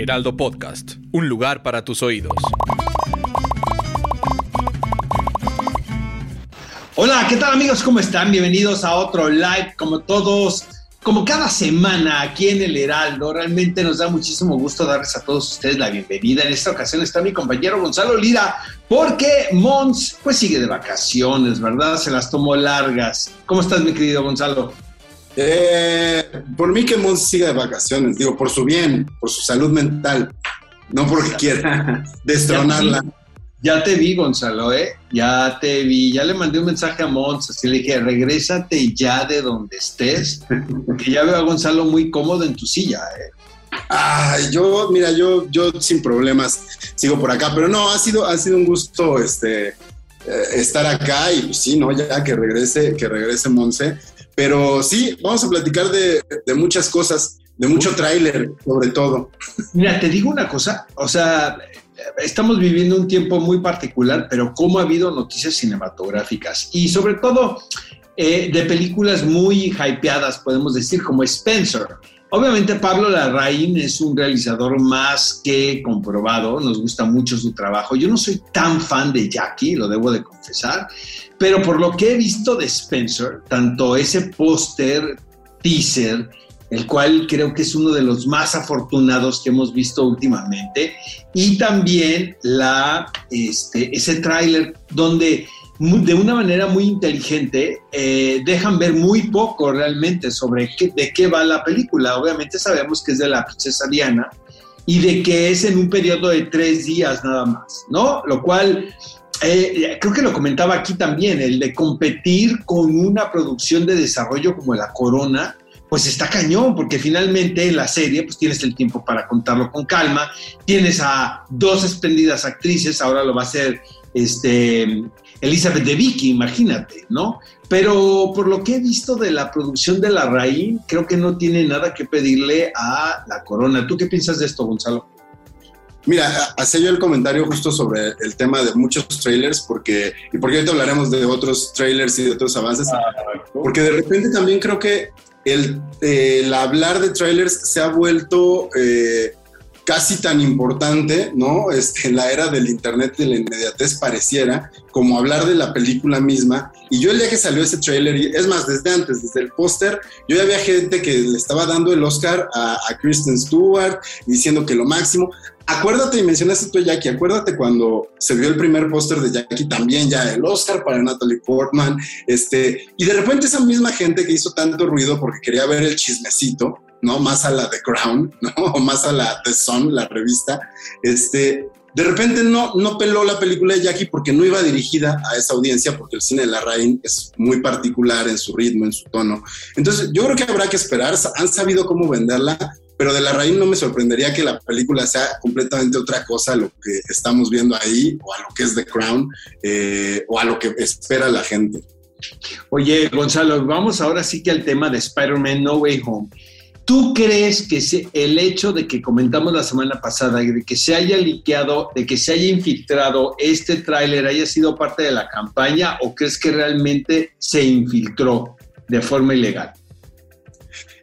Heraldo Podcast, un lugar para tus oídos. Hola, ¿qué tal amigos? ¿Cómo están? Bienvenidos a otro live, como todos, como cada semana aquí en el Heraldo. Realmente nos da muchísimo gusto darles a todos ustedes la bienvenida. En esta ocasión está mi compañero Gonzalo Lira, porque Mons pues sigue de vacaciones, ¿verdad? Se las tomó largas. ¿Cómo estás, mi querido Gonzalo? Eh, por mí que Mons siga de vacaciones, digo, por su bien, por su salud mental, no porque quiera destronarla. Ya te vi, Gonzalo, ¿eh? Ya te vi. Ya le mandé un mensaje a Mons, así le dije, regrésate ya de donde estés, porque ya veo a Gonzalo muy cómodo en tu silla, ¿eh? Ay, yo, mira, yo, yo sin problemas sigo por acá, pero no, ha sido, ha sido un gusto este, eh, estar acá y pues sí, ¿no? Ya que regrese, que regrese Monse. Pero sí, vamos a platicar de, de muchas cosas, de mucho tráiler, sobre todo. Mira, te digo una cosa, o sea, estamos viviendo un tiempo muy particular, pero cómo ha habido noticias cinematográficas y sobre todo eh, de películas muy hypeadas, podemos decir, como Spencer. Obviamente Pablo Larraín es un realizador más que comprobado, nos gusta mucho su trabajo. Yo no soy tan fan de Jackie, lo debo de confesar, pero por lo que he visto de Spencer, tanto ese póster, teaser, el cual creo que es uno de los más afortunados que hemos visto últimamente, y también la, este, ese tráiler donde de una manera muy inteligente eh, dejan ver muy poco realmente sobre qué, de qué va la película. Obviamente sabemos que es de la princesa Diana y de que es en un periodo de tres días nada más, ¿no? Lo cual eh, creo que lo comentaba aquí también, el de competir con una producción de desarrollo como la Corona, pues está cañón, porque finalmente en la serie pues tienes el tiempo para contarlo con calma, tienes a dos espléndidas actrices, ahora lo va a hacer este, Elizabeth de Vicky, imagínate, ¿no? Pero por lo que he visto de la producción de La Raíz, creo que no tiene nada que pedirle a la corona. ¿Tú qué piensas de esto, Gonzalo? Mira, hacía yo el comentario justo sobre el tema de muchos trailers, porque, y porque ahorita hablaremos de otros trailers y de otros avances, porque de repente también creo que el, el hablar de trailers se ha vuelto eh, casi tan importante, ¿no? Este, en la era del internet de la inmediatez pareciera, como hablar de la película misma. Y yo el día que salió ese trailer, y es más, desde antes, desde el póster, yo ya había gente que le estaba dando el Oscar a, a Kristen Stewart, diciendo que lo máximo. Acuérdate, y mencionaste tú Jackie, acuérdate cuando se vio el primer póster de Jackie, también ya el Oscar para Natalie Portman, este, y de repente esa misma gente que hizo tanto ruido porque quería ver el chismecito, ¿no? Más a la The Crown, ¿no? O más a la The Sun, la revista, este, de repente no, no peló la película de Jackie porque no iba dirigida a esa audiencia, porque el cine de la Rain es muy particular en su ritmo, en su tono. Entonces, yo creo que habrá que esperar, han sabido cómo venderla, pero de la raíz no me sorprendería que la película sea completamente otra cosa a lo que estamos viendo ahí, o a lo que es The Crown, eh, o a lo que espera la gente. Oye, Gonzalo, vamos ahora sí que al tema de Spider-Man No Way Home. ¿Tú crees que el hecho de que comentamos la semana pasada, de que se haya liqueado, de que se haya infiltrado este tráiler, haya sido parte de la campaña o crees que realmente se infiltró de forma ilegal?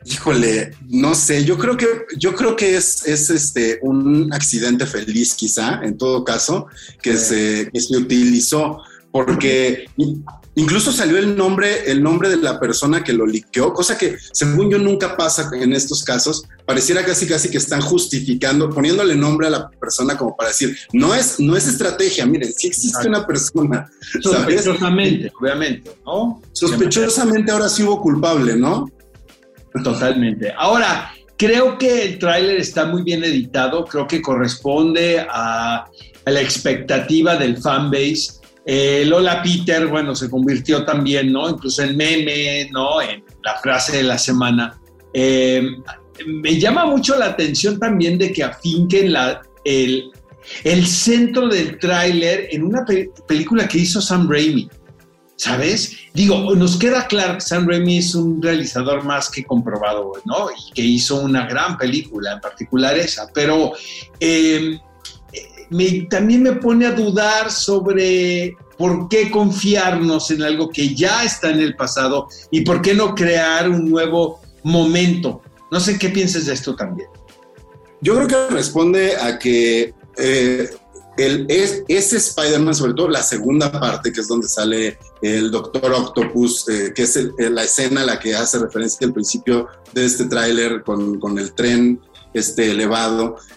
Híjole, no sé, yo creo que, yo creo que es, es este, un accidente feliz quizá, en todo caso, que, se, que se utilizó, porque incluso salió el nombre, el nombre de la persona que lo liqueó, cosa que según yo nunca pasa en estos casos, pareciera casi casi que están justificando, poniéndole nombre a la persona como para decir, no es, no es estrategia, miren, si existe una persona. Sospechosamente, obviamente, ¿no? Sospechosamente ahora sí hubo culpable, ¿no? Totalmente. Ahora, creo que el tráiler está muy bien editado, creo que corresponde a, la expectativa del fanbase. Eh, Lola Peter, bueno, se convirtió también, ¿no? Incluso en meme, ¿no? En la frase de la semana. Eh, me llama mucho la atención también de que afinquen la, el, el centro del tráiler en una película que hizo Sam Raimi. ¿Sabes? Digo, nos queda claro que Sam Raimi es un realizador más que comprobado, ¿no? Y que hizo una gran película, en particular esa, pero eh, también me pone a dudar sobre por qué confiarnos en algo que ya está en el pasado y por qué no crear un nuevo momento. No sé qué piensas de esto también. Yo creo que responde a que eh, el, es, ese Spider-Man, sobre todo la segunda parte, que es donde sale el Doctor Octopus, eh, que es la escena a la que hace referencia al principio de este tráiler con, con, el tren este, elevado, eh,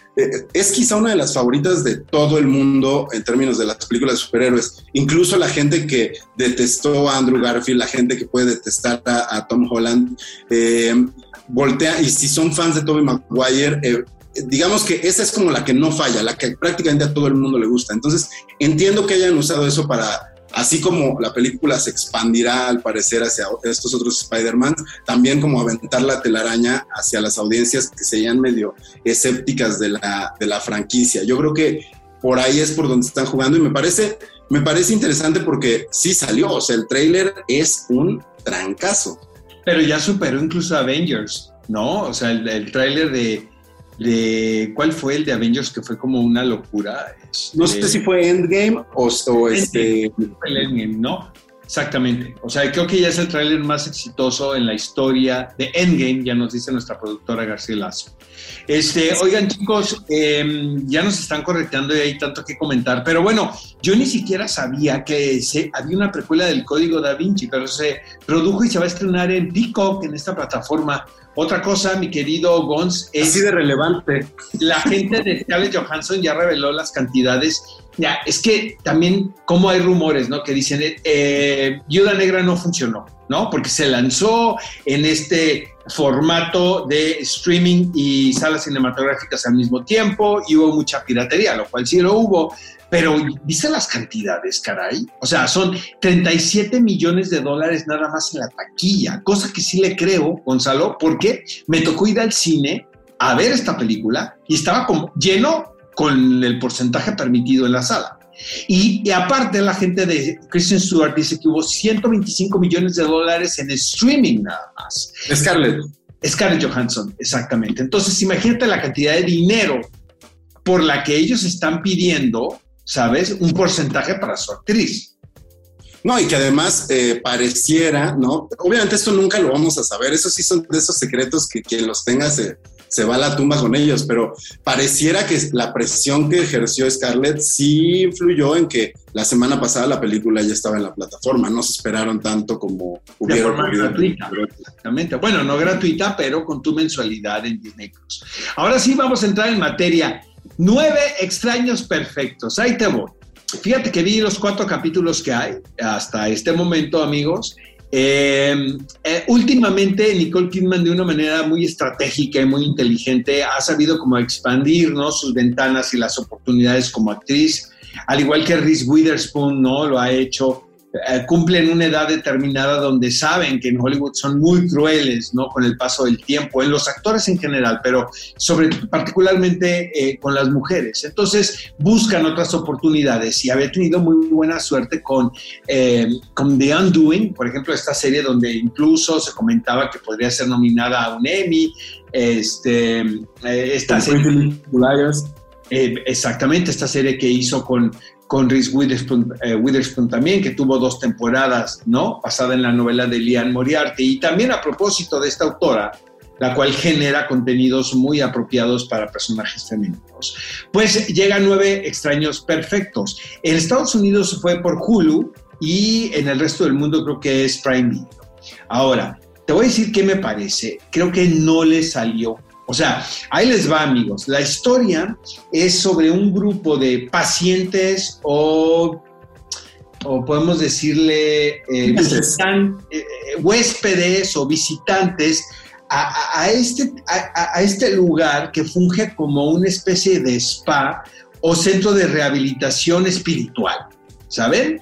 es quizá una de las favoritas de todo el mundo en términos de las películas de superhéroes. Incluso la gente que detestó a Andrew Garfield, la gente que puede detestar a, Tom Holland, eh, voltea, y si son fans de Tobey Maguire, digamos que esa es como la que no falla, la que prácticamente a todo el mundo le gusta. Entonces, entiendo que hayan usado eso para, así como la película se expandirá al parecer hacia estos otros Spider-Man, también como aventar la telaraña hacia las audiencias que serían medio escépticas de la, de la franquicia. Yo creo que por ahí es por donde están jugando y me parece, me parece interesante porque sí salió, o sea, el trailer es un trancazo. Pero ya superó incluso Avengers, ¿no? O sea, el, el tráiler de de cuál fue el de Avengers que fue como una locura. no sé si fue Endgame o, este. El Endgame, ¿no? Exactamente. O sea, creo que ya es el tráiler más exitoso en la historia de Endgame, ya nos dice nuestra productora García Lazo. Este, oigan, chicos, em, ya nos están correctando y hay tanto que comentar, pero bueno, yo ni siquiera sabía que se, había una precuela del Código Da Vinci, pero se produjo y se va a estrenar en Peacock, en esta plataforma. Otra cosa, mi querido Gons, es... Así de relevante. La gente de Scarlett Johansson ya reveló las cantidades. Ya, es que también, como hay rumores, ¿no? Que dicen, eh, Viuda Negra no funcionó, ¿no? Porque se lanzó en este formato de streaming y salas cinematográficas al mismo tiempo y hubo mucha piratería, lo cual sí lo hubo, pero ¿viste las cantidades, caray? O sea, son 37 millones de dólares nada más en la taquilla, cosa que sí le creo, Gonzalo, porque me tocó ir al cine a ver esta película y estaba como lleno con el porcentaje permitido en la sala. Y, aparte la gente de Christian Stewart dice que hubo 125 millones de dólares en streaming nada más. Scarlett. Scarlett Johansson, exactamente. Entonces imagínate la cantidad de dinero por la que ellos están pidiendo ¿sabes? Un porcentaje para su actriz. No, y que además eh, pareciera, ¿no? Obviamente esto nunca lo vamos a saber, eso sí son de esos secretos que quien los tenga se, se va a la tumba con ellos, pero pareciera que la presión que ejerció Scarlett sí influyó en que la semana pasada la película ya estaba en la plataforma, no se esperaron tanto como hubiera ocurrido. Gratuita, exactamente. Bueno, no gratuita, pero con tu mensualidad en Disney Plus. Ahora sí vamos a entrar en materia. Nueve extraños perfectos. Ahí te voy. Fíjate que vi los cuatro capítulos que hay hasta este momento, amigos. Eh, eh, últimamente Nicole Kidman de una manera muy estratégica y muy inteligente ha sabido como expandir sus ventanas y las oportunidades como actriz, al igual que Reese Witherspoon no lo ha hecho cumplen una edad determinada donde saben que en Hollywood son muy crueles, ¿no? Con el paso del tiempo, en los actores en general, pero sobre particularmente eh, con las mujeres. Entonces buscan otras oportunidades y había tenido muy buena suerte con, eh, con The Undoing, por ejemplo, esta serie donde incluso se comentaba que podría ser nominada a un Emmy. Este, esta serie, exactamente, esta serie que hizo con con Reese eh, Witherspoon, también, que tuvo dos temporadas, ¿no? Basada en la novela de Lian Moriarty. Y también a propósito de esta autora, la cual genera contenidos muy apropiados para personajes femeninos. Pues llegan nueve extraños perfectos. En Estados Unidos fue por Hulu y en el resto del mundo creo que es Prime Video. Ahora, te voy a decir qué me parece. Creo que no le salió o sea, ahí les va amigos. La historia es sobre un grupo de pacientes o, o podemos decirle eh, eh, eh, huéspedes o visitantes a, este, a, este lugar que funge como una especie de spa o centro de rehabilitación espiritual, ¿saben?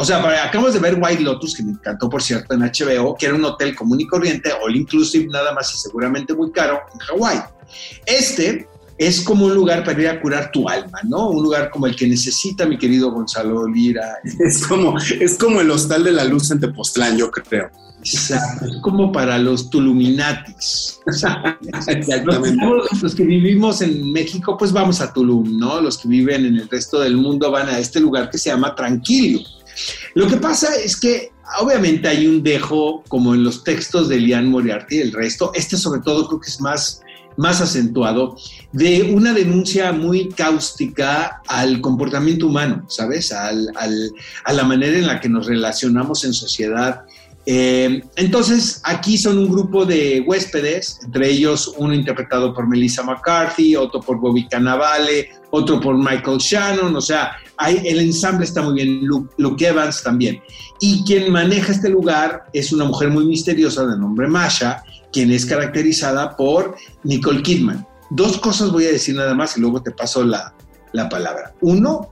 O sea, acabamos de ver White Lotus, que me encantó, por cierto, en HBO, que era un hotel común y corriente, all inclusive, nada más y seguramente muy caro, en Hawái. Este es como un lugar para ir a curar tu alma, ¿no? Un lugar como el que necesita mi querido Gonzalo Lira. Es como, es como el Hostal de la Luz en Tepoztlán, yo creo. Exacto, es como para los Tuluminatis. Exactamente. Los, que vivimos en México, pues vamos a Tulum, ¿no? Los que viven en el resto del mundo van a este lugar que se llama Tranquilo. Lo que pasa es que obviamente hay un dejo, como en los textos de Lian Moriarty y el resto, este sobre todo creo que es más, más acentuado, de una denuncia muy cáustica al comportamiento humano, ¿sabes? Al, a la manera en la que nos relacionamos en sociedad. Eh, entonces, aquí son un grupo de huéspedes, entre ellos uno interpretado por Melissa McCarthy, otro por Bobby Cannavale, otro por Michael Shannon, o sea, el ensamble está muy bien, Luke, Evans también. Y quien maneja este lugar es una mujer muy misteriosa de nombre Masha, quien es caracterizada por Nicole Kidman. Dos cosas voy a decir nada más y luego te paso la, la palabra. Uno,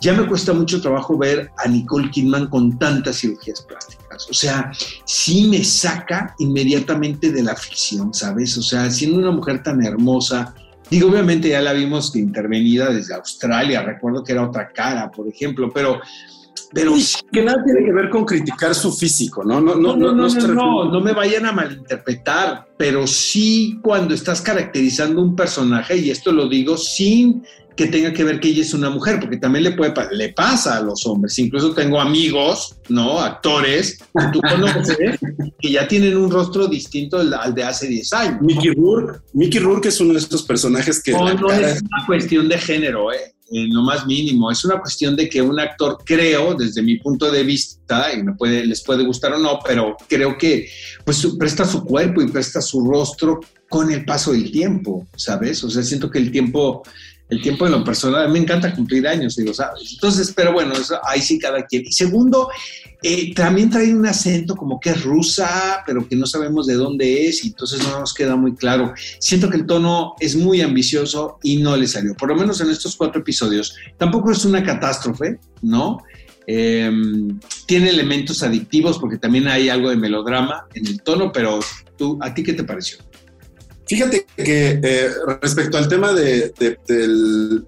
ya me cuesta mucho trabajo ver a Nicole Kidman con tantas cirugías plásticas. O sea, sí me saca inmediatamente de la ficción, ¿sabes? O sea, siendo una mujer tan hermosa, Digo, obviamente ya la vimos intervenida desde Australia, recuerdo que era otra cara, por ejemplo, pero... Pero que nada tiene que ver con criticar su físico, ¿no? No, no, no, no, no, no, no me vayan a malinterpretar, pero sí cuando estás caracterizando un personaje, y esto lo digo sin que tenga que ver que ella es una mujer, porque también le puede le pasa a los hombres. Incluso tengo amigos, ¿no? Actores que tú conoces que ya tienen un rostro distinto al, de hace 10 años. Mickey Rourke, Mickey Rourke es uno de estos personajes que no, no es una cuestión de género, ¿eh? en lo más mínimo. Es una cuestión de que un actor, creo, desde mi punto de vista, y me puede, les puede gustar o no, pero creo que pues presta su cuerpo y presta su rostro con el paso del tiempo, ¿sabes? O sea, siento que el tiempo el tiempo en lo personal, me encanta cumplir años, digo, ¿sabes? Entonces, pero bueno, ahí sí cada quien. Y segundo, eh, también trae un acento como que es rusa, pero que no sabemos de dónde es, y entonces no nos queda muy claro. Siento que el tono es muy ambicioso y no le salió, por lo menos en estos cuatro episodios. Tampoco es una catástrofe, ¿no? Em, tiene elementos adictivos porque también hay algo de melodrama en el tono, pero tú, ¿a ti qué te pareció? Fíjate que eh, respecto al tema de, del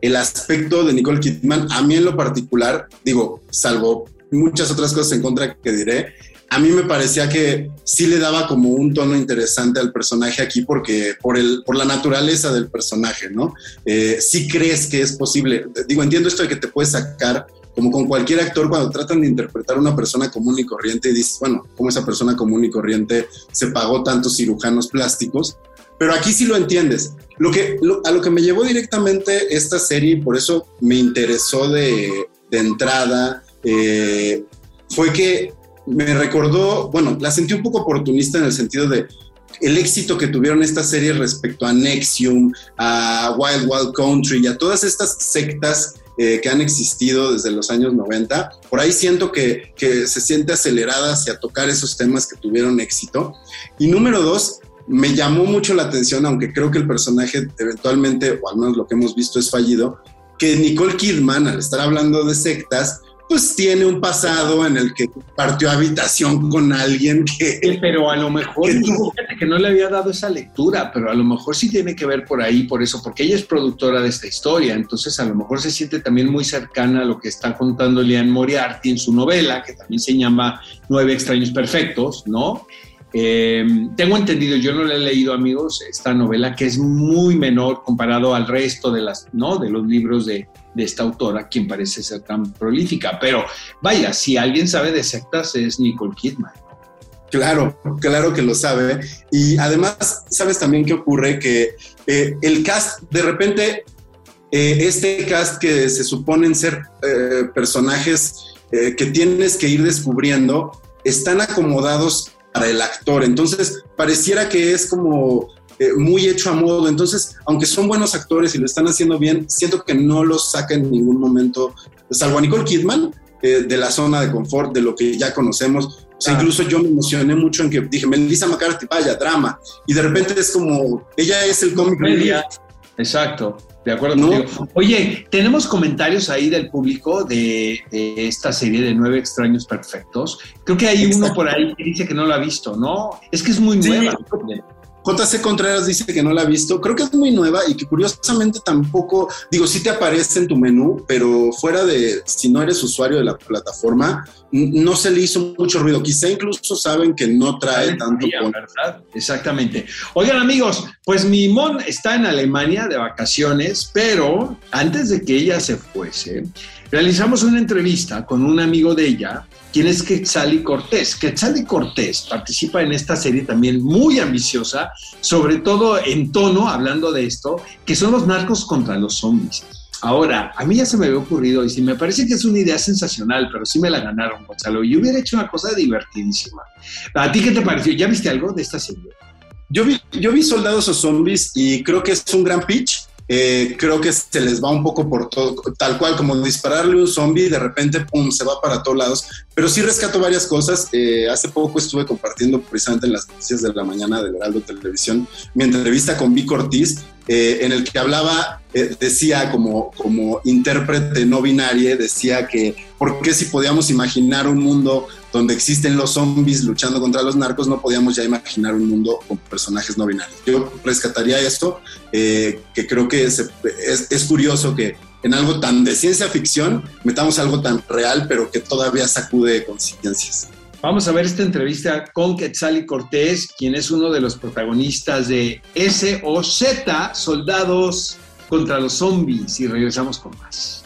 el aspecto de Nicole Kidman, a mí en lo particular, digo, salvo muchas otras cosas en contra que diré, a mí me parecía que sí le daba como un tono interesante al personaje aquí porque por, el, por la naturaleza del personaje, ¿no? Eh, sí crees que es posible, digo, entiendo esto de que te puedes sacar como con cualquier actor cuando tratan de interpretar a una persona común y corriente y dices, bueno, como esa persona común y corriente se pagó tantos cirujanos plásticos, pero aquí sí lo entiendes. Lo que, a lo que me llevó directamente esta serie, por eso me interesó de, de entrada, eh, fue que me recordó, bueno, la sentí un poco oportunista en el sentido de el éxito que tuvieron estas series respecto a Nexium, a Wild Wild Country y a todas estas sectas eh, que han existido desde los años 90. Por ahí siento que, que, se siente acelerada hacia tocar esos temas que tuvieron éxito. Y número dos, me llamó mucho la atención, aunque creo que el personaje eventualmente, o al menos lo que hemos visto es fallido, que Nicole Kidman, al estar hablando de sectas, pues tiene un pasado en el que partió habitación con alguien que... pero a lo mejor, que, que no le había dado esa lectura, pero a lo mejor sí tiene que ver por ahí, por eso, porque ella es productora de esta historia, entonces a lo mejor se siente también muy cercana a lo que está contando Lian Moriarty en su novela, que también se llama Nueve extraños perfectos, ¿no? Eh, tengo entendido, yo no le he leído, amigos, esta novela que es muy menor comparado al resto de, las, ¿no? de los libros de, de esta autora, quien parece ser tan prolífica. Pero vaya, si alguien sabe de sectas es Nicole Kidman. Claro, claro que lo sabe. Y además, ¿sabes también qué ocurre? Que eh, el cast, de repente, eh, este cast que se suponen ser personajes que tienes que ir descubriendo, están acomodados para el actor. Entonces, pareciera que es como eh, muy hecho a modo. Entonces, aunque son buenos actores y lo están haciendo bien, siento que no los saca en ningún momento, salvo a Nicole Kidman, eh, de la zona de confort, de lo que ya conocemos. O sea, ah. incluso yo me emocioné mucho en que dije, Melissa McCarthy, vaya, drama. Y de repente es como, ella es el cómic. Exacto. De acuerdo contigo. Oye, tenemos comentarios ahí del público de, esta serie de Nueve Extraños Perfectos. Creo que hay uno por ahí que dice que no lo ha visto, ¿no? Es que es muy nueva. JC Contreras dice que no la ha visto. Creo que es muy nueva y que curiosamente tampoco, digo, sí te aparece en tu menú, pero fuera de, si no eres usuario de la plataforma, no se le hizo mucho ruido. Quizá incluso saben que no trae tanto. ¿verdad? Exactamente. Oigan amigos, pues mi Mon está en Alemania de vacaciones, pero antes de que ella se fuese, realizamos una entrevista con un amigo de ella ¿Quién es Quetzali Cortés? Quetzali Cortés participa en esta serie también muy ambiciosa, sobre todo en tono, hablando de esto, que son los narcos contra los zombies. Ahora, a mí ya se me había ocurrido y sí me parece que es una idea sensacional, pero sí me la ganaron, Gonzalo. Yo hubiera hecho una cosa divertidísima. ¿A ti qué te pareció? ¿Ya viste algo de esta serie? Yo vi, yo vi Soldados o Zombies y creo que es un gran pitch eh, creo que se les va un poco por todo, tal cual como dispararle un zombie, de repente, pum, se va para todos lados. Pero sí rescato varias cosas. Eh, hace poco estuve compartiendo precisamente en las noticias de la mañana de Heraldo Televisión mi entrevista con Vic Ortiz, eh, en el que hablaba, decía como, como intérprete no binario, decía que por qué si podíamos imaginar un mundo donde existen los zombies luchando contra los narcos, no podíamos ya imaginar un mundo con personajes no binarios. Yo rescataría esto, eh, que creo que es, es, curioso que en algo tan de ciencia ficción metamos algo tan real, pero que todavía sacude conciencias. Vamos a ver esta entrevista con Quetzali Cortés, quien es uno de los protagonistas de SOZ, Soldados contra los Zombies, y regresamos con más.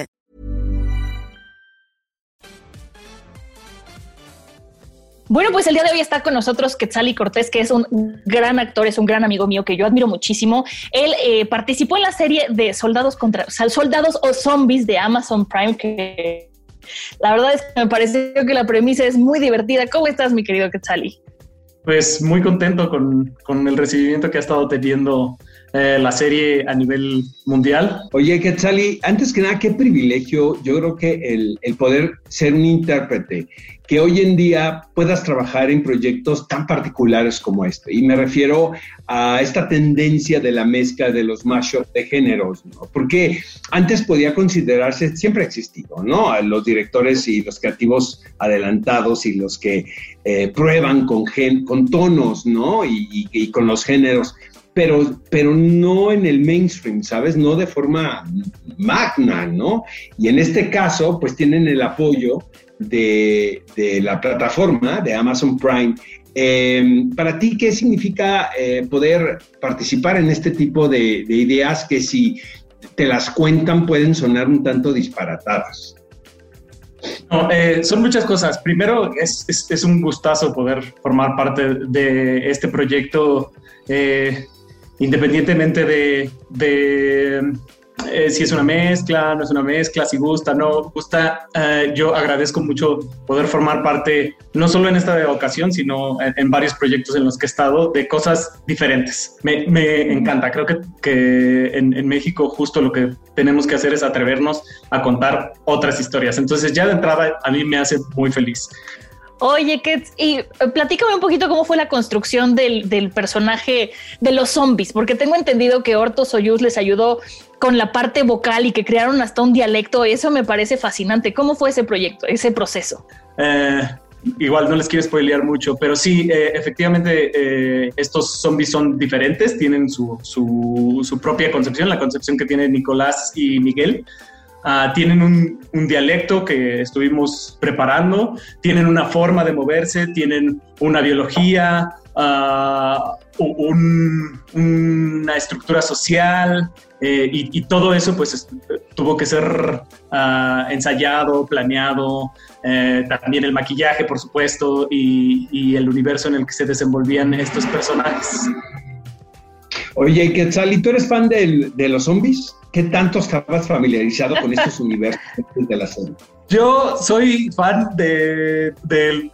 Bueno, pues el día de hoy está con nosotros Quetzali Cortés, que es un gran actor, es un gran amigo mío que yo admiro muchísimo. Él eh, participó en la serie de Soldados contra Soldados o Zombies de Amazon Prime, que la verdad es que me parece que la premisa es muy divertida. ¿Cómo estás, mi querido Quetzali? Pues muy contento con, con el recibimiento que ha estado teniendo eh, la serie a nivel mundial. Oye, Quetzali, antes que nada, qué privilegio, yo creo que el, el, poder ser un intérprete, que hoy en día puedas trabajar en proyectos tan particulares como este. Y me refiero a esta tendencia de la mezcla de los mashups de géneros, ¿no? Porque antes podía considerarse, siempre ha existido, ¿no? Los directores y los creativos adelantados y los que eh, prueban con, gen, con tonos, ¿no? y, y con los géneros pero, pero no en el mainstream, ¿sabes? No de forma magna, ¿no? Y en este caso, pues tienen el apoyo de, la plataforma de Amazon Prime. Em, para ti, ¿qué significa eh, poder participar en este tipo de, ideas que si te las cuentan pueden sonar un tanto disparatadas? Eh, son muchas cosas. Primero, es, es, un gustazo poder formar parte de este proyecto. Eh, independientemente de, eh, si es una mezcla, no es una mezcla, si gusta, no gusta, eh, yo agradezco mucho poder formar parte, no solo en esta ocasión, sino en, varios proyectos en los que he estado, de cosas diferentes. Me, encanta, creo que, en, en, México justo lo que tenemos que hacer es atrevernos a contar otras historias. Entonces ya de entrada a mí me hace muy feliz. Oye, Kets, y eh, platícame un poquito cómo fue la construcción del, personaje de los zombies, porque tengo entendido que Orto Soyuz les ayudó con la parte vocal y que crearon hasta un dialecto. Eso me parece fascinante. ¿Cómo fue ese proyecto, ese proceso? Eh, igual no les quiero spoilear mucho, pero sí, eh, efectivamente, estos zombies son diferentes, tienen su, su, propia concepción, la concepción que tienen Nicolás y Miguel. Ah, tienen un, dialecto que estuvimos preparando, tienen una forma de moverse, tienen una biología, uh, una estructura social eh, y, todo eso pues tuvo que ser ah, ensayado, planeado, eh, también el maquillaje por supuesto y, y el universo en el que se desenvolvían estos personajes. Oye, Quetzal, ¿y tú eres fan de los zombies? ¿Qué tanto estabas familiarizado con estos universos de la serie? Yo soy fan de,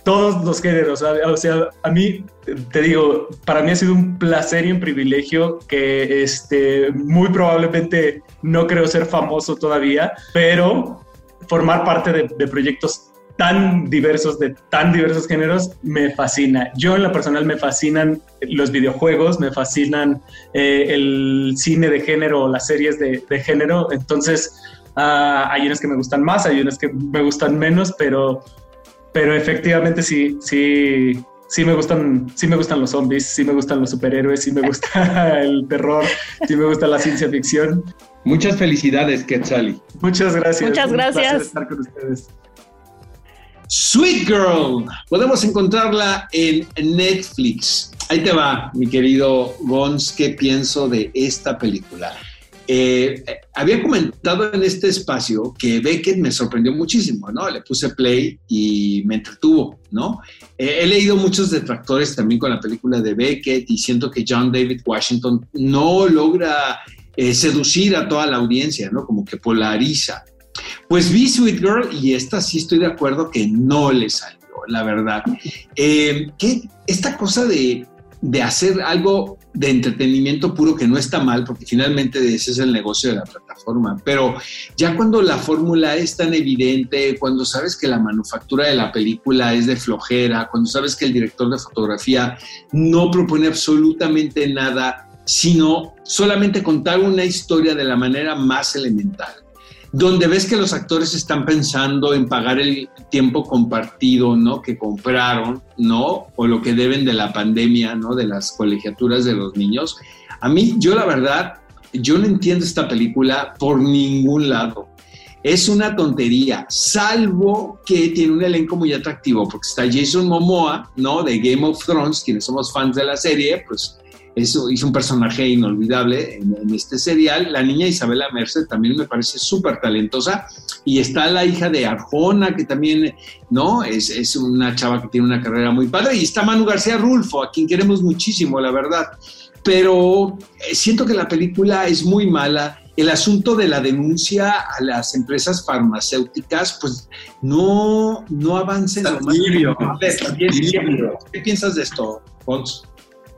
todos los géneros. O sea, a mí, te digo, para mí ha sido un placer y un privilegio que este, muy probablemente no creo ser famoso todavía, pero formar parte de, proyectos tan diversos, de tan diversos géneros, me fascina. Yo en lo personal me fascinan los videojuegos, me fascinan eh, el cine de género, las series de, género. Entonces, uh, hay unas que me gustan más, hay unas que me gustan menos, pero, pero efectivamente sí, sí, sí me gustan, sí me gustan los zombies, sí me gustan los superhéroes, sí me gusta el terror, sí me gusta la ciencia ficción. Muchas felicidades, Quetzali. Muchas gracias. Muchas gracias. estar con ustedes. Sweet Girl, podemos encontrarla en Netflix. Ahí te va, mi querido Gons, ¿qué pienso de esta película? Eh, había comentado en este espacio que Beckett me sorprendió muchísimo, ¿no? Le puse play y me entretuvo, ¿no? Eh, he leído muchos detractores también con la película de Beckett y siento que John David Washington no logra eh, seducir a toda la audiencia, ¿no? Como que polariza. Pues vi Sweet Girl y esta sí estoy de acuerdo que no le salió, la verdad. Eh, que esta cosa de, de hacer algo de entretenimiento puro que no está mal, porque finalmente ese es el negocio de la plataforma, pero ya cuando la fórmula es tan evidente, cuando sabes que la manufactura de la película es de flojera, cuando sabes que el director de fotografía no propone absolutamente nada, sino solamente contar una historia de la manera más elemental donde ves que los actores están pensando en pagar el tiempo compartido, ¿no? Que compraron, ¿no? O lo que deben de la pandemia, ¿no? De las colegiaturas de los niños. A mí, yo la verdad, yo no entiendo esta película por ningún lado. Es una tontería, salvo que tiene un elenco muy atractivo, porque está Jason Momoa, ¿no? De Game of Thrones, quienes somos fans de la serie, pues eso hizo un personaje inolvidable en, este serial. La niña Isabela Merced también me parece súper talentosa. Y está la hija de Arjona, que también, ¿no? Es, es, una chava que tiene una carrera muy padre. Y está Manu García Rulfo, a quien queremos muchísimo, la verdad. Pero eh, siento que la película es muy mala. El asunto de la denuncia a las empresas farmacéuticas, pues no, no avanza en ¿Qué piensas de esto, Fox?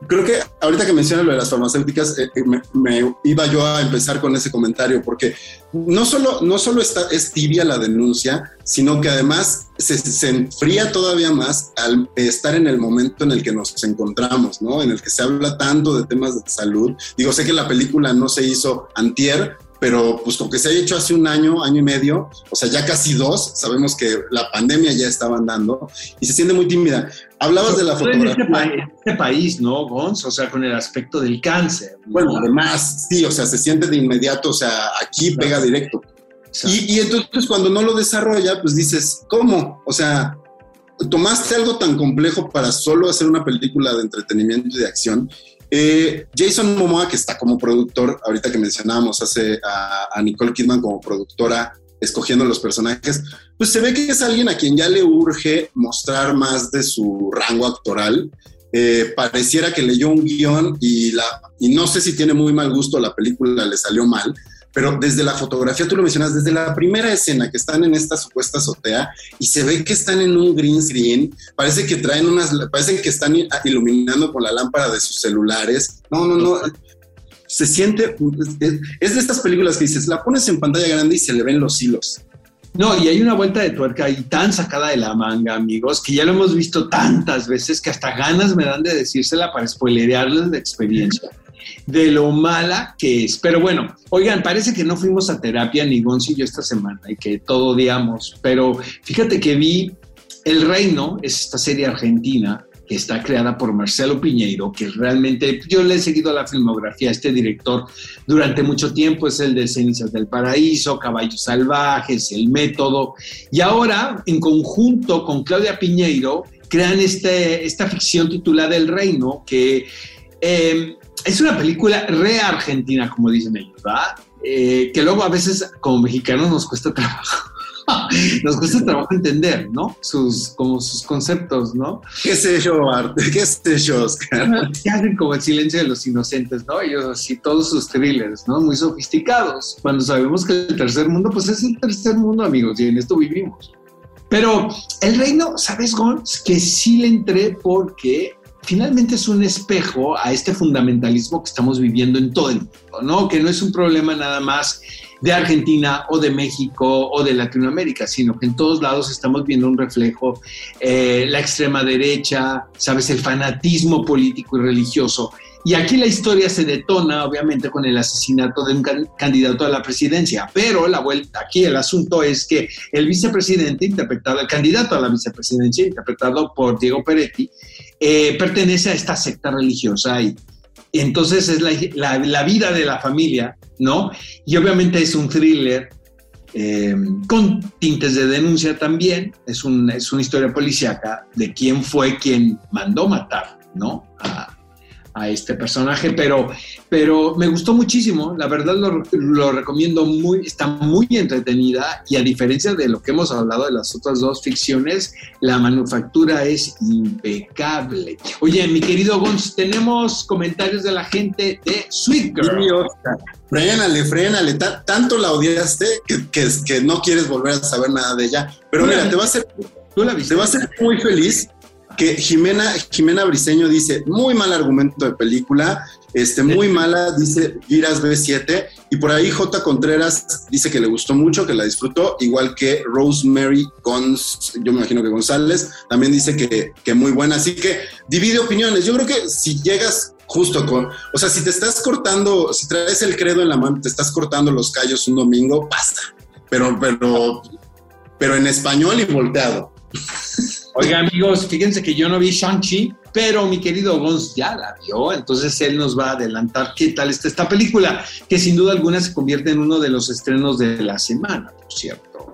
Creo que ahorita que mencionas lo de las farmacéuticas, eh, eh, me, iba yo a empezar con ese comentario, porque no solo, no solo está, es tibia la denuncia, sino que además se, se, enfría todavía más al estar en el momento en el que nos encontramos, ¿no? En el que se habla tanto de temas de salud. Digo, sé que la película no se hizo antier, pero pues con que se haya hecho hace un año, año y medio, o sea, ya casi dos, sabemos que la pandemia ya estaba andando y se siente muy tímida. Hablabas de la este fotografía. En este, país, ¿no, Gons? O sea, con el aspecto del cáncer. Bueno, además, sí, o sea, se siente de inmediato, o sea, aquí pega directo. Y, y, entonces cuando no lo desarrolla, pues dices, ¿cómo? O sea, tomaste algo tan complejo para solo hacer una película de entretenimiento y de acción eh, Jason Momoa, que está como productor, ahorita que mencionábamos hace a, Nicole Kidman como productora, escogiendo los personajes, pues se ve que es alguien a quien ya le urge mostrar más de su rango actoral. Eh, pareciera que leyó un guion y, no sé si tiene muy mal gusto la película, le salió mal, pero desde la fotografía, tú lo mencionas, desde la primera escena que están en esta supuesta azotea y se ve que están en un green screen, parece que traen unas, parecen que están iluminando con la lámpara de sus celulares. No, no, no. Se siente, es de estas películas que dices, la pones en pantalla grande y se le ven los hilos. No, y hay una vuelta de tuerca ahí tan sacada de la manga, amigos, que ya lo hemos visto tantas veces que hasta ganas me dan de decírsela para spoilerearles la experiencia de lo mala que es. Pero bueno, oigan, parece que no fuimos a terapia ni Gonzi y yo esta semana y que todo odiamos, pero fíjate que vi El Reino, es esta serie argentina que está creada por Marcelo Piñeiro, que realmente yo le he seguido la filmografía a este director durante mucho tiempo, es el de Cenizas del Paraíso, Caballos Salvajes, El Método, y ahora en conjunto con Claudia Piñeiro crean este, esta ficción titulada El Reino, que eh, es una película re argentina, como dicen ellos, ¿verdad? Eh, que luego a veces como mexicanos nos cuesta trabajo Nos cuesta trabajo entender, ¿no? Sus, como sus conceptos, ¿no? ¿Qué sé yo, Arte? ¿Qué sé yo, Oscar? Que hacen como el silencio de los inocentes, ¿no? Ellos así, todos sus thrillers, ¿no? Muy sofisticados. Cuando sabemos que el tercer mundo, pues es el tercer mundo, amigos, y en esto vivimos. Pero el reino, ¿sabes, Gons? Que sí le entré porque finalmente es un espejo a este fundamentalismo que estamos viviendo en todo el mundo, ¿no? Que no es un problema nada más de Argentina o de México o de Latinoamérica, sino que en todos lados estamos viendo un reflejo, eh, la extrema derecha, sabes, el fanatismo político y religioso. Y aquí la historia se detona, obviamente, con el asesinato de un candidato a la presidencia. Pero la vuelta, aquí el asunto es que el vicepresidente, interpretado, el candidato a la vicepresidencia, interpretado por Diego Peretti, eh, pertenece a esta secta religiosa y, entonces es la, la, vida de la familia, ¿no? Y obviamente es un thriller eh, con tintes de denuncia también, es, un, es una historia policíaca de quién fue quien mandó matar, ¿no? A este personaje, pero, pero me gustó muchísimo, la verdad lo, lo, recomiendo muy, está muy entretenida y a diferencia de lo que hemos hablado de las otras dos ficciones, la manufactura es impecable. Oye, mi querido Gonz, tenemos comentarios de la gente de Sweet Girl. Frénale, frénale, tanto la odiaste que, que, que, no quieres volver a saber nada de ella, pero mira, te va a hacer, ¿Tú la viste? te va a hacer muy feliz que Jimena, Jimena Briseño dice, muy mal argumento de película, este, muy mala, dice Giras B7, y por ahí J. Contreras dice que le gustó mucho, que la disfrutó, igual que Rosemary Gonz, yo me imagino que González, también dice que, que muy buena, así que divide opiniones, yo creo que si llegas justo con, o sea, si te estás cortando, si traes el credo en la mano, te estás cortando los callos un domingo, basta, pero, pero, pero en español y volteado. Oiga, amigos, fíjense que yo no vi Shang-Chi, pero mi querido Gonz ya la vio, entonces él nos va a adelantar qué tal está esta película, que sin duda alguna se convierte en uno de los estrenos de la semana, por cierto.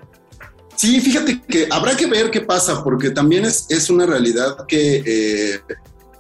Sí, fíjate que habrá que ver qué pasa, porque también es, es una realidad que eh,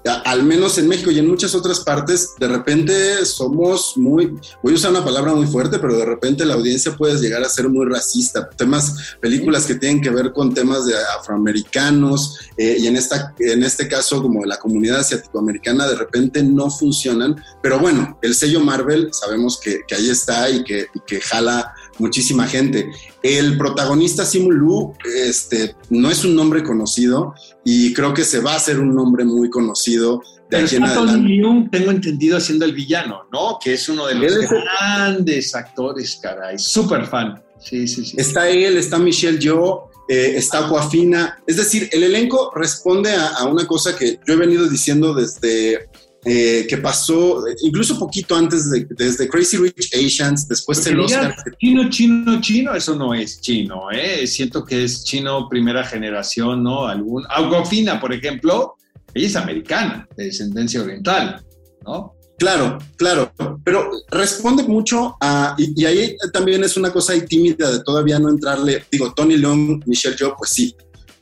al menos en México y en muchas otras partes, de repente somos muy, voy a usar una palabra muy fuerte, pero de repente la audiencia puede llegar a ser muy racista. Temas, películas que tienen que ver con temas de afroamericanos eh, y en, esta, en este caso como la comunidad asiático-americana, de repente no funcionan. Pero bueno, el sello Marvel sabemos que, que ahí está y que, y que jala muchísima gente. El protagonista Simu Lu este, no es un nombre conocido y creo que se va a hacer un nombre muy conocido de aquí en adelante. tengo entendido, haciendo el villano, ¿no? Que es uno de los grandes actores, caray. Súper fan. Sí, sí, sí. Está él, está Michelle Yeoh, eh, está Joafina. Es decir, el elenco responde a, a, una cosa que yo he venido diciendo desde eh, que pasó incluso poquito antes de desde Crazy Rich Asians, después el Oscar. Chino, chino, chino, eso no es chino, ¿eh? Siento que es chino primera generación, ¿no? Algún, Aguafina, por ejemplo, ella es americana, de descendencia oriental, ¿no? Claro, claro, pero responde mucho a, y, y, ahí también es una cosa ahí tímida de todavía no entrarle, digo, Tony Leung, Michelle Yeoh, pues sí,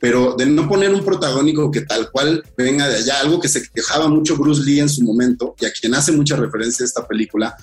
pero de no poner un protagónico que tal cual venga de allá, algo que se quejaba mucho Bruce Lee en su momento y a quien hace mucha referencia esta película,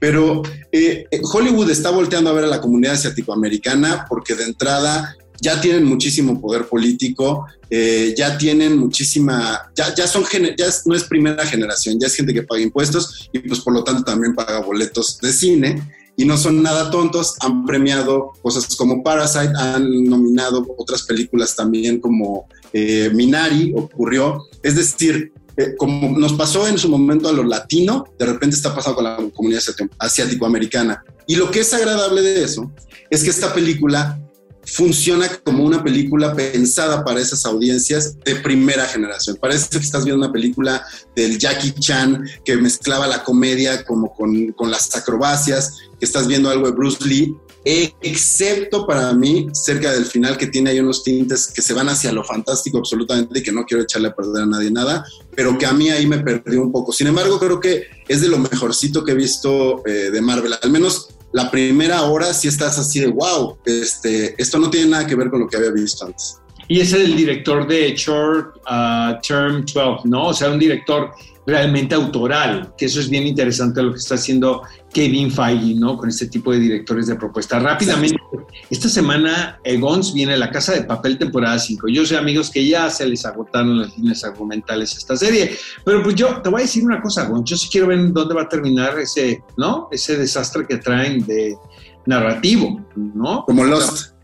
pero eh, Hollywood está volteando a ver a la comunidad asiático-americana porque de entrada ya tienen muchísimo poder político, eh, ya tienen muchísima, ya, ya son, ya no es primera generación, ya es gente que paga impuestos y pues por lo tanto también paga boletos de cine y no son nada tontos, han premiado cosas como Parasite, han nominado otras películas también como eh, Minari, ocurrió. Es decir, eh, como nos pasó en su momento a lo latino, de repente está pasando con la comunidad asiático-americana. Y lo que es agradable de eso es que esta película funciona como una película pensada para esas audiencias de primera generación. Parece que estás viendo una película del Jackie Chan que mezclaba la comedia como con, con las acrobacias, que estás viendo algo de Bruce Lee, excepto para mí, cerca del final, que tiene ahí unos tintes que se van hacia lo fantástico absolutamente y que no quiero echarle a perder a nadie nada, pero que a mí ahí me perdió un poco. Sin embargo, creo que es de lo mejorcito que he visto eh, de Marvel, al menos la primera hora si estás así de wow, este, esto no tiene nada que ver con lo que había visto antes. Y es el director de Short uh, Term 12, ¿no? O sea, un director realmente autoral, que eso es bien interesante lo que está haciendo Kevin Feige, ¿no? Con este tipo de directores de propuesta. Rápidamente, esta semana Egons viene a la Casa de Papel temporada 5. Yo sé, amigos, que ya se les agotaron las líneas argumentales a esta serie, pero pues yo te voy a decir una cosa, Gon, yo sí quiero ver dónde va a terminar ese, ¿no? Ese desastre que traen de narrativo, ¿no? Como Lost.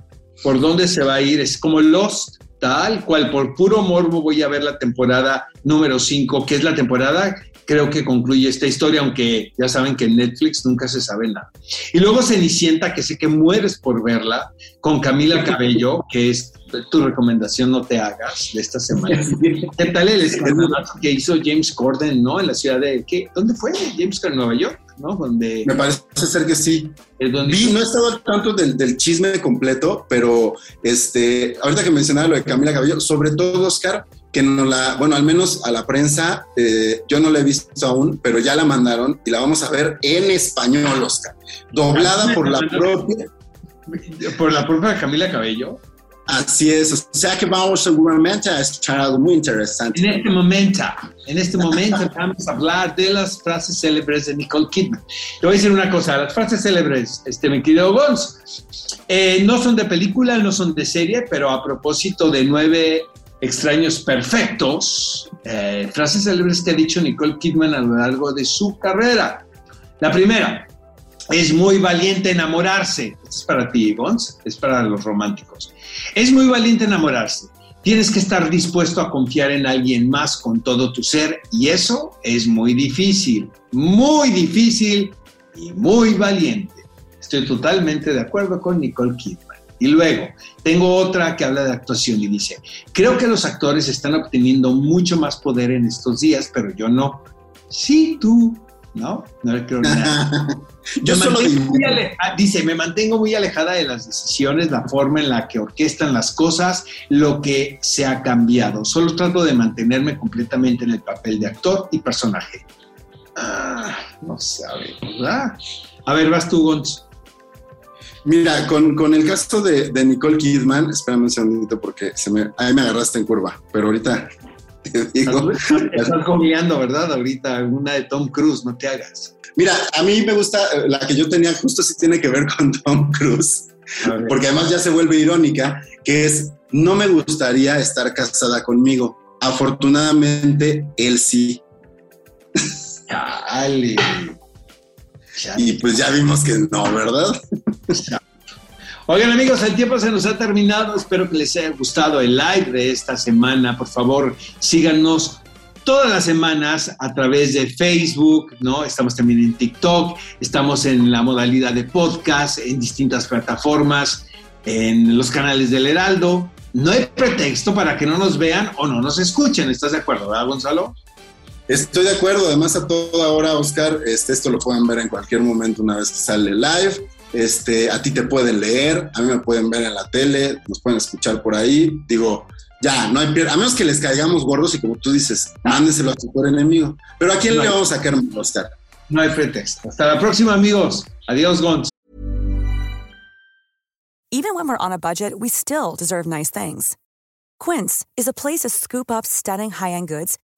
Por dónde se va a ir, es como Lost tal cual, por puro morbo voy a ver la temporada número 5, que es la temporada, creo que concluye esta historia, aunque ya saben que en Netflix nunca se sabe nada. Y luego Cenicienta, que sé que mueres por verla, con Camila Cabello, que es tu recomendación, no te hagas, de esta semana. ¿Qué tal el escandalazo que hizo James Corden, ¿no? En la ciudad de, ¿qué? ¿Dónde fue? James Corden, Nueva York. ¿no? Donde, Me parece ser que sí. Vi, no he estado al tanto del, del, chisme completo, pero este, ahorita que mencionaba lo de Camila Cabello, sobre todo Oscar, que no la, bueno, al menos a la prensa, eh, yo no la he visto aún, pero ya la mandaron y la vamos a ver en español, Oscar, doblada por la propia. Por la propia Camila Cabello. Así es, o sea que vamos seguramente a escuchar algo muy interesante. En este momento, en este momento vamos a hablar de las frases célebres de Nicole Kidman. Te voy a decir una cosa, las frases célebres, este, mi querido Gonz, eh, no son de película, no son de serie, pero a propósito de nueve extraños perfectos, eh, frases célebres que ha dicho Nicole Kidman a lo largo de su carrera. La primera, es muy valiente enamorarse. Esto es para ti, Gonz, es para los románticos. Es muy valiente enamorarse. Tienes que estar dispuesto a confiar en alguien más con todo tu ser y eso es muy difícil, muy difícil y muy valiente. Estoy totalmente de acuerdo con Nicole Kidman. Y luego, tengo otra que habla de actuación y dice, creo que los actores están obteniendo mucho más poder en estos días, pero yo no. Sí, tú, ¿no? No le creo nada. Yo solo dice, me mantengo muy alejada de las decisiones, la forma en la que orquestan las cosas, lo que se ha cambiado. Solo trato de mantenerme completamente en el papel de actor y personaje. Ah, no sabe, ¿verdad? A ver, vas tú, Gonz. Mira, con, con, el caso de, de, Nicole Kidman, espérame un segundito porque se me, ahí me agarraste en curva, pero ahorita te digo. Estás comiendo, ¿verdad? Ahorita una de Tom Cruise, no te hagas. Mira, a mí me gusta, eh, la que yo tenía justo sí tiene que ver con Tom Cruise, porque además ya se vuelve irónica, que es, no me gustaría estar casada conmigo. Afortunadamente, él sí. Chale. Y pues ya vimos que no, ¿verdad? Oigan amigos, el tiempo se nos ha terminado. Espero que les haya gustado el live de esta semana. Por favor, síganos todas las semanas a través de Facebook, ¿no? Estamos también en TikTok, estamos en la modalidad de podcast, en distintas plataformas, en los canales del Heraldo. No hay pretexto para que no nos vean o no nos escuchen. ¿Estás de acuerdo, verdad, Gonzalo? Estoy de acuerdo, además a toda hora, Oscar, este, esto lo pueden ver en cualquier momento una vez que sale live. Este, a ti te pueden leer, a mí me pueden ver en la tele, nos pueden escuchar por ahí. Digo, ya, no hay pierde. A menos que les caigamos gordos y como tú dices, mándeselo a tu peor enemigo. Pero ¿a quién no le vamos a querer Oscar? No hay pretexto. Hasta la próxima, amigos. Adiós, Gonz. Even when we're on a budget, we still deserve nice things. Quince is a place to scoop up stunning high-end goods